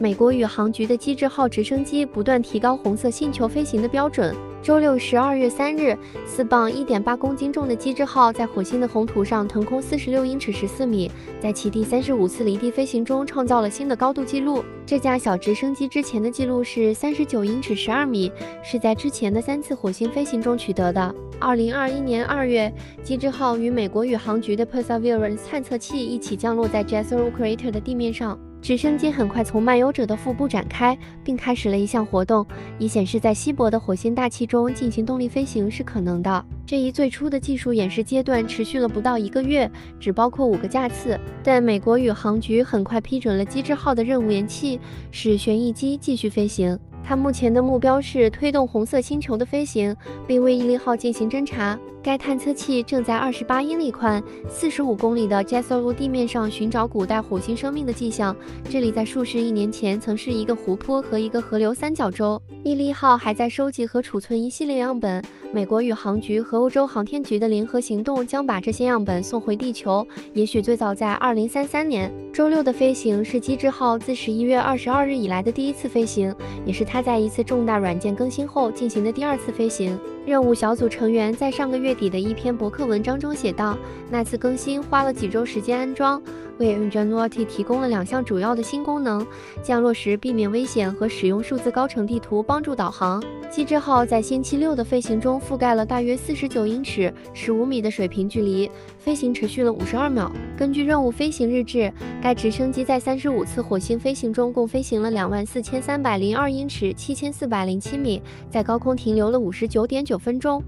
美国宇航局的机智号直升机不断提高红色星球飞行的标准。周六十二月三日，四磅一点八公斤重的机智号在火星的红土上腾空四十六英尺十四米，在其第三十五次离地飞行中创造了新的高度纪录。这架小直升机之前的记录是三十九英尺十二米，是在之前的三次火星飞行中取得的。二零二一年二月，机智号与美国宇航局的 Perseverance 探测器一起降落在 Jezero Crater 的地面上。直升机很快从漫游者的腹部展开，并开始了一项活动，以显示在稀薄的火星大气中进行动力飞行是可能的。这一最初的技术演示阶段持续了不到一个月，只包括五个架次。但美国宇航局很快批准了机智号的任务延期，使旋翼机继续飞行。它目前的目标是推动红色星球的飞行，并为毅力号进行侦察。该探测器正在二十八英里宽、四十五公里的 Jezero 地面上寻找古代火星生命的迹象。这里在数十亿年前曾是一个湖泊和一个河流三角洲。毅力号还在收集和储存一系列样本。美国宇航局和欧洲航天局的联合行动将把这些样本送回地球，也许最早在二零三三年。周六的飞行是机智号自十一月二十二日以来的第一次飞行，也是它在一次重大软件更新后进行的第二次飞行。任务小组成员在上个月底的一篇博客文章中写道：“那次更新花了几周时间安装，为 Ingenuity 提供了两项主要的新功能：降落时避免危险和使用数字高程地图帮助导航。”机智号在星期六的飞行中覆盖了大约四十九英尺（十五米）的水平距离，飞行持续了五十二秒。根据任务飞行日志，该直升机在三十五次火星飞行中共飞行了两万四千三百零二英尺（七千四百零七米），在高空停留了五十九点九九分钟。